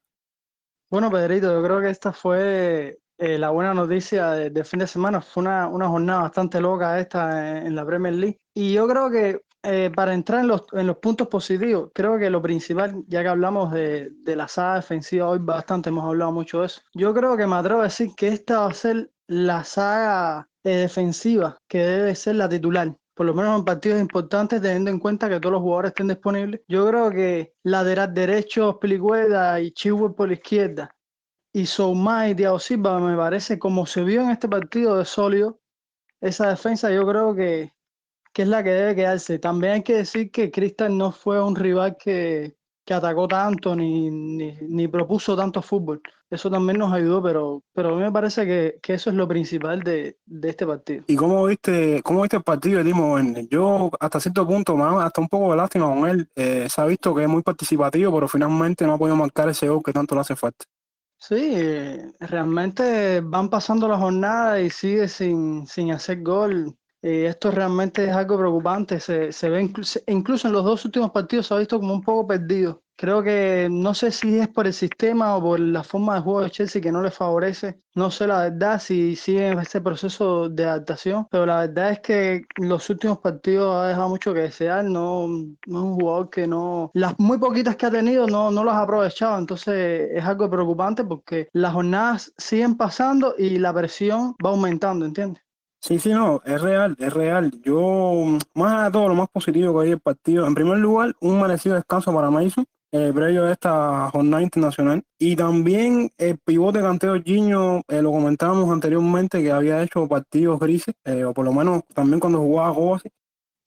Bueno, Pedrito, yo creo que esta fue eh, la buena noticia de, fin de semana. Fue una, una jornada bastante loca esta en, en, la Premier League. Y yo creo que eh, para entrar en los, en los puntos positivos, creo que lo principal, ya que hablamos de, de la saga defensiva hoy bastante, hemos hablado mucho de eso. Yo creo que me atrevo a decir que esta va a ser la saga eh, defensiva que debe ser la titular por lo menos en partidos importantes, teniendo en cuenta que todos los jugadores estén disponibles. Yo creo que lateral derecho, Pelicueda y Chihuahua por la izquierda, y Soumá y Thiago Silva, me parece, como se vio en este partido de sólido, esa defensa yo creo que, que es la que debe quedarse. También hay que decir que Cristian no fue un rival que, que atacó tanto ni, ni, ni, propuso tanto fútbol. Eso también nos ayudó, pero, pero a mí me parece que, que eso es lo principal de, de, este partido. ¿Y cómo viste, cómo viste el partido Timo? Yo hasta cierto punto, me hasta un poco de lástima con él. Eh, se ha visto que es muy participativo, pero finalmente no ha podido marcar ese gol que tanto le hace falta. Sí, realmente van pasando las jornadas y sigue sin, sin hacer gol. Eh, esto realmente es algo preocupante. Se, se ve incluso, incluso en los dos últimos partidos se ha visto como un poco perdido. Creo que no sé si es por el sistema o por la forma de juego de Chelsea que no le favorece. No sé la verdad si sigue ese proceso de adaptación, pero la verdad es que los últimos partidos ha dejado mucho que desear. No, no es un jugador que no. Las muy poquitas que ha tenido no, no las ha aprovechado. Entonces es algo preocupante porque las jornadas siguen pasando y la presión va aumentando, ¿entiendes? Sí, sí, no, es real, es real. Yo, más de todo, lo más positivo que hay el partido, en primer lugar, un merecido descanso para Mason, eh, previo a esta jornada internacional. Y también el pivote canteo Giño, eh, lo comentábamos anteriormente, que había hecho partidos grises, eh, o por lo menos también cuando jugaba juegos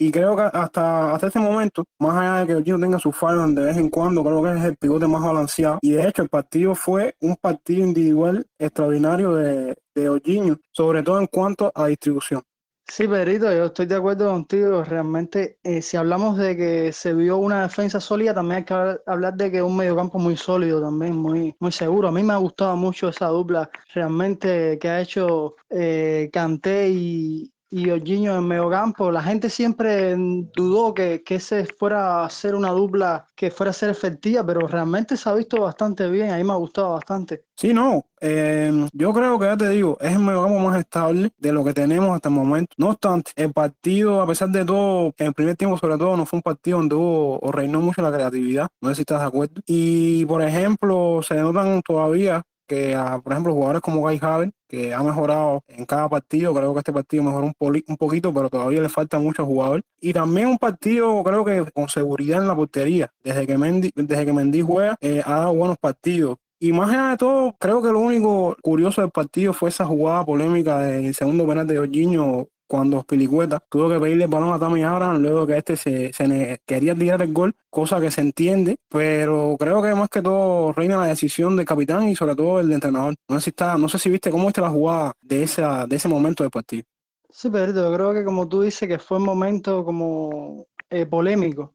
y creo que hasta, hasta este momento, más allá de que el tenga su fallos de vez en cuando, creo que es el pivote más balanceado. Y de hecho, el partido fue un partido individual extraordinario de, de sobre todo en cuanto a distribución. Sí, Pedrito, yo estoy de acuerdo contigo. Realmente, eh, si hablamos de que se vio una defensa sólida, también hay que hablar de que un mediocampo muy sólido también, muy, muy seguro. A mí me ha gustado mucho esa dupla realmente que ha hecho eh, Canté y, y Jorginho en mediocampo. La gente siempre dudó que, que ese fuera a ser una dupla que fuera a ser efectiva, pero realmente se ha visto bastante bien. A mí me ha gustado bastante. Sí, no. Eh, yo creo que ya te digo, es el mediocampo más estable de lo que tenemos hasta el momento. No obstante, el partido, a pesar de todo, en el primer tiempo sobre todo, no fue un partido donde hubo o reinó mucho la creatividad. No sé si estás de acuerdo. Y, por ejemplo, se notan todavía que, a, por ejemplo, jugadores como Guy Haven, que ha mejorado en cada partido, creo que este partido mejoró un, un poquito, pero todavía le falta mucho jugador. Y también un partido, creo que con seguridad en la portería. Desde que Mendy, desde que Mendy juega, eh, ha dado buenos partidos. Y más allá de todo, creo que lo único curioso del partido fue esa jugada polémica del segundo penal de Jorginho cuando Pilicueta tuvo que pedirle el balón a Tammy Abraham luego que este se, se quería tirar el gol, cosa que se entiende, pero creo que más que todo reina la decisión del capitán y sobre todo el entrenador. No sé si está, no sé si viste cómo viste la jugada de esa, de ese momento del partido. Sí, pero yo creo que como tú dices que fue un momento como eh, polémico,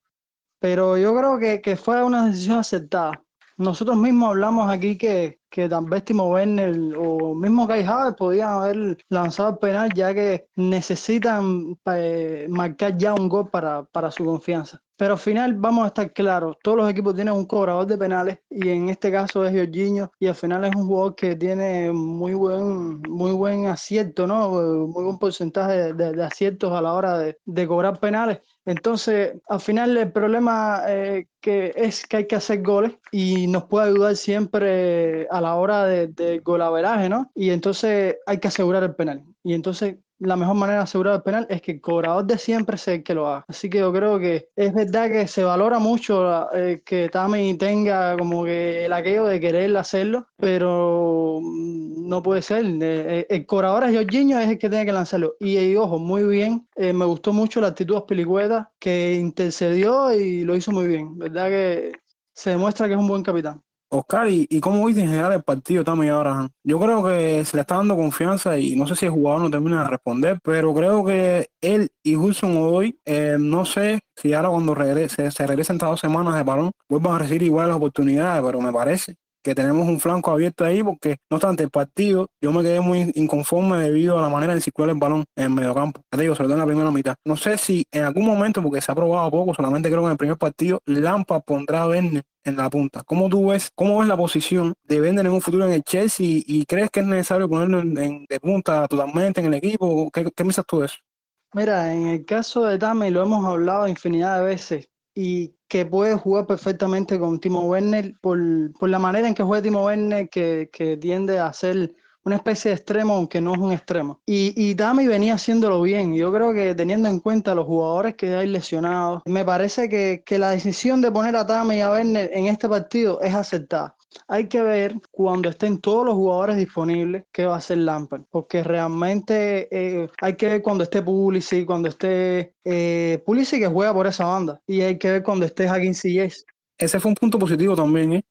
pero yo creo que fue una decisión aceptada. Nosotros mismos hablamos aquí que, que tan Timo Werner o mismo Kai Havertz podían haber lanzado el penal ya que necesitan eh, marcar ya un gol para, para su confianza. Pero al final vamos a estar claros, todos los equipos tienen un cobrador de penales y en este caso es Jorginho y al final es un jugador que tiene muy buen, muy buen acierto, ¿no? Muy buen porcentaje de, de aciertos a la hora de, de cobrar penales. Entonces, al final el problema eh, que es que hay que hacer goles y nos puede ayudar siempre a la hora de, de golaveraje, ¿no? Y entonces hay que asegurar el penal. Y entonces la mejor manera de asegurar el penal es que el cobrador de siempre sea el que lo haga. Así que yo creo que es verdad que se valora mucho eh, que Tami tenga como que el aquello de querer hacerlo, pero no puede ser. Eh, el cobrador es Jorginho, es el que tiene que lanzarlo. Y, ojo, muy bien, eh, me gustó mucho la actitud de Pilicueta que intercedió y lo hizo muy bien. ¿Verdad que se demuestra que es un buen capitán? Oscar, ¿y, y cómo viste en general el partido Tammy Abraham? Yo creo que se le está dando confianza y no sé si el jugador no termina de responder, pero creo que él y Hudson hoy, eh, no sé si ahora cuando regrese, se regresen estas dos semanas de balón, vuelvan a recibir igual las oportunidades, pero me parece que tenemos un flanco abierto ahí, porque no obstante el partido, yo me quedé muy inconforme debido a la manera de circular el balón en el mediocampo. Te digo, sobre todo en la primera mitad. No sé si en algún momento, porque se ha probado poco, solamente creo que en el primer partido, Lampa pondrá a Werner en la punta. ¿Cómo tú ves, cómo ves la posición de Werner en un futuro en el Chelsea y crees que es necesario ponerlo en, de punta totalmente en el equipo? ¿Qué, qué piensas tú de eso? Mira, en el caso de Tami lo hemos hablado infinidad de veces y que puede jugar perfectamente con Timo Werner por, por la manera en que juega Timo Werner, que, que tiende a ser una especie de extremo, aunque no es un extremo. Y, y Dami venía haciéndolo bien. Yo creo que teniendo en cuenta los jugadores que hay lesionados, me parece que, que la decisión de poner a Dami y a Werner en este partido es aceptada. Hay que ver cuando estén todos los jugadores disponibles qué va a hacer Lampard, porque realmente eh, hay que ver cuando esté Pulisic, cuando esté eh, Pulisic que juega por esa banda, y hay que ver cuando esté Hakim Ziyech. Ese fue un punto positivo también, ¿eh?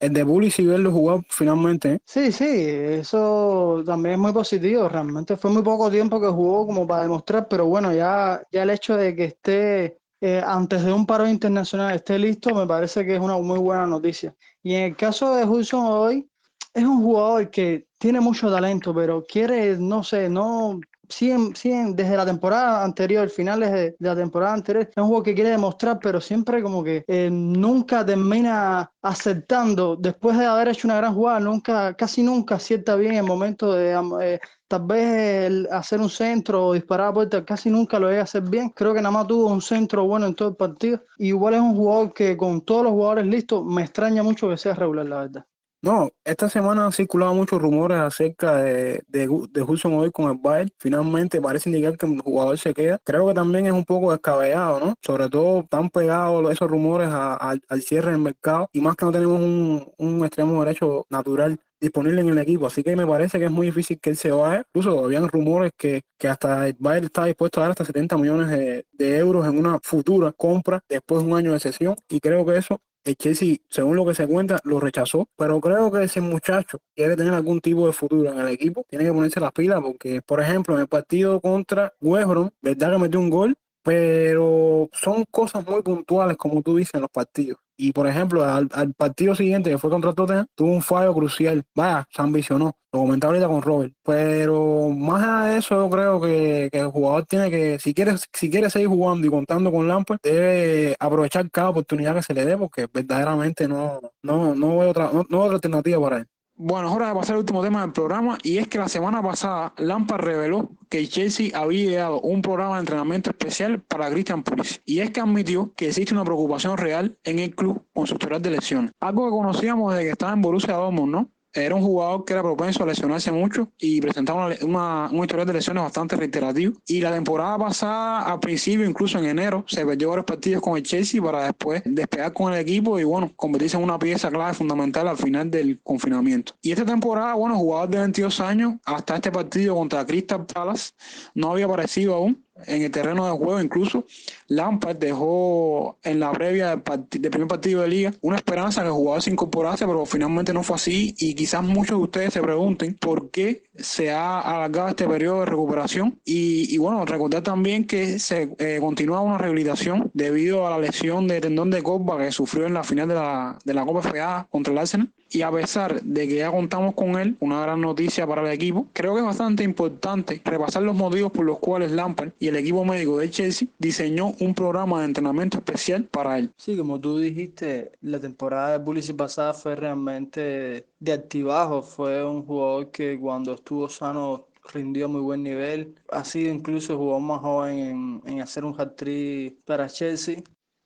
el de y verlo jugar finalmente. ¿eh? Sí, sí, eso también es muy positivo. Realmente fue muy poco tiempo que jugó como para demostrar, pero bueno, ya, ya el hecho de que esté eh, antes de un paro internacional esté listo, me parece que es una muy buena noticia. Y en el caso de Hudson hoy, es un jugador que tiene mucho talento, pero quiere, no sé, no siguen, siguen desde la temporada anterior, finales de, la temporada anterior, es un juego que quiere demostrar, pero siempre como que eh, nunca termina aceptando, después de haber hecho una gran jugada, nunca, casi nunca acierta bien el momento de eh, tal vez hacer un centro o disparar a puerta, casi nunca lo llega a hacer bien. Creo que nada más tuvo un centro bueno en todo el partido. igual es un jugador que con todos los jugadores listos, me extraña mucho que sea regular, la verdad. No, esta semana han circulado muchos rumores acerca de, de, de Hudson hoy con el Bayern. Finalmente parece indicar que el jugador se queda. Creo que también es un poco descabellado, ¿no? Sobre todo están pegados esos rumores al cierre del mercado y más que no tenemos un, un extremo derecho natural disponible en el equipo, así que me parece que es muy difícil que él se vaya. Incluso habían rumores que, que hasta el Bayern está dispuesto a dar hasta 70 millones de, de, euros en una futura compra después de un año de sesión y creo que eso el Chelsea, según lo que se cuenta, lo rechazó, pero creo que ese muchacho quiere tener algún tipo de futuro en el equipo, tiene que ponerse las pilas porque, por ejemplo, en el partido contra West verdad que metió un gol, pero son cosas muy puntuales, como tú dices, en los partidos. Y por ejemplo, al, partido siguiente que fue contra Tottenham, tuvo un fallo crucial. Vaya, se ambicionó. Lo comentaba ahorita con Robert. Pero más allá de eso, yo creo que, el jugador tiene que, si quiere, si quiere seguir jugando y contando con Lampard, debe aprovechar cada oportunidad que se le dé, porque verdaderamente no, no, no veo otra, no, no otra alternativa para él. Bueno, es hora de pasar al último tema del programa y es que la semana pasada Lampard reveló que Chelsea había ideado un programa de entrenamiento especial para Christian Pulisic y es que admitió que existe una preocupación real en el club con su historial de lesiones. Algo que conocíamos desde que estaba en Borussia Dortmund, ¿no? Era un jugador que era propenso a lesionarse mucho y presentaba una, un historial de lesiones bastante reiterativo. Y la temporada pasada, al principio, incluso en enero, se perdió varios partidos con el Chelsea para después despegar con el equipo y, bueno, convertirse en una pieza clave fundamental al final del confinamiento. Y esta temporada, bueno, jugador de 22 años, hasta este partido contra Crystal Palace, no había aparecido aún en el terreno de juego. Incluso Lampard dejó en la previa del, primer partido de liga una esperanza que el jugador se incorporase, pero finalmente no fue así. Y quizás muchos de ustedes se pregunten por qué se ha alargado este periodo de recuperación. Y, bueno, recordar también que se eh, continúa una rehabilitación debido a la lesión de tendón de copa que sufrió en la final de la, de la Copa FA contra el Arsenal. Y a pesar de que ya contamos con él, una gran noticia para el equipo, creo que es bastante importante repasar los motivos por los cuales Lampard y el equipo médico de Chelsea diseñó un programa de entrenamiento especial para él. Sí, como tú dijiste, la temporada de Pulisic pasada fue realmente de activajo. Fue un jugador que cuando estuvo sano rindió muy buen nivel. Ha sido incluso el jugador más joven en, en hacer un hat-trick para Chelsea.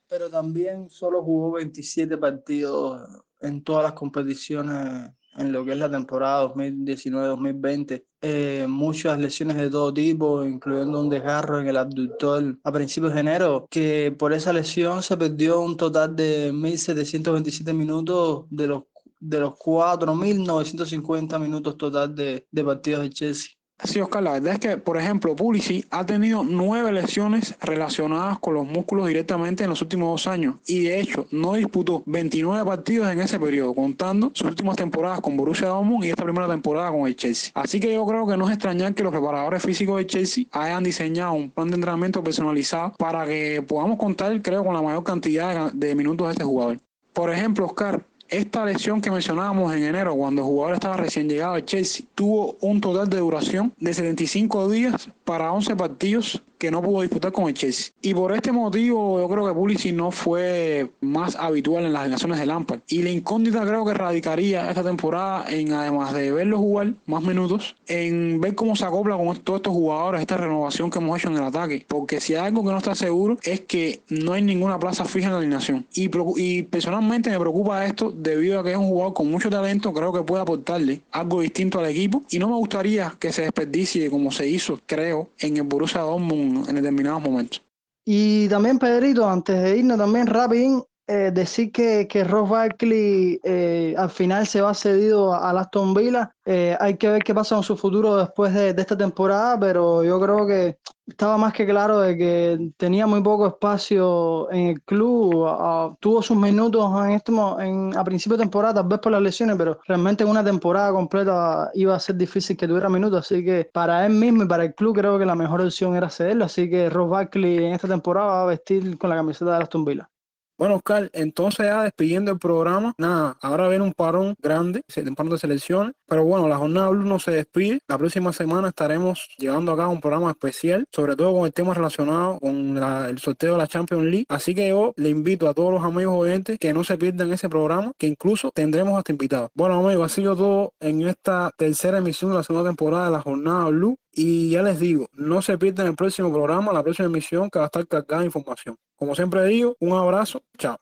Pero también solo jugó 27 partidos en todas las competiciones en lo que es la temporada 2019-2020. Eh, muchas lesiones de todo tipo, incluyendo un desgarro en el abductor a principios de enero, que por esa lesión se perdió un total de 1.727 minutos de los, de los 4.950 minutos total de, de partidos de Chelsea. Sí, Oscar, la verdad es que, por ejemplo, Pulisic ha tenido nueve lesiones relacionadas con los músculos directamente en los últimos dos años y de hecho no disputó 29 partidos en ese periodo, contando sus últimas temporadas con Borussia Dortmund y esta primera temporada con el Chelsea. Así que yo creo que no es extrañar que los preparadores físicos de Chelsea hayan diseñado un plan de entrenamiento personalizado para que podamos contar, creo, con la mayor cantidad de minutos de este jugador. Por ejemplo, Oscar, esta lesión que mencionábamos en enero, cuando el jugador estaba recién llegado al Chelsea, tuvo un total de duración de 75 días para 11 partidos que no pudo disputar con el Chelsea. Y por este motivo yo creo que Pulisic no fue más habitual en las generaciones de Lampard. Y la incógnita creo que radicaría esta temporada en, además de verlo jugar más minutos, en ver cómo se acopla con todos estos jugadores, esta renovación que hemos hecho en el ataque. Porque si hay algo que no está seguro es que no hay ninguna plaza fija en la alineación. Y, y personalmente me preocupa esto debido a que es un jugador con mucho talento, creo que puede aportarle algo distinto al equipo. Y no me gustaría que se desperdicie como se hizo, creo, en el Borussia Dortmund en determinados momentos. Y también, Pedrito, antes de irnos también rápido, eh, decir que, que Ross Barkley eh, al final se va cedido a, Aston Villa. Eh, hay que ver qué pasa con su futuro después de, esta temporada, pero yo creo que estaba más que claro de que tenía muy poco espacio en el club. tuvo sus minutos en este, en, a principio de temporada, tal vez por las lesiones, pero realmente en una temporada completa iba a ser difícil que tuviera minutos. Así que para él mismo y para el club creo que la mejor opción era cederlo. Así que Ross Barkley en esta temporada va a vestir con la camiseta de Aston Villa. Bueno, Oscar, entonces ya despidiendo el programa, nada, ahora viene un parón grande, un parón de selecciones, pero bueno, la jornada Blue no se despide. La próxima semana estaremos llevando acá un programa especial, sobre todo con el tema relacionado con el sorteo de la Champions League. Así que yo le invito a todos los amigos oyentes que no se pierdan ese programa, que incluso tendremos hasta invitados. Bueno, amigos, ha sido todo en esta tercera emisión de la segunda temporada de la jornada Blue. Y ya les digo, no se pierdan el próximo programa, la próxima emisión que va a estar cargada de información. Como siempre digo, un abrazo, chao.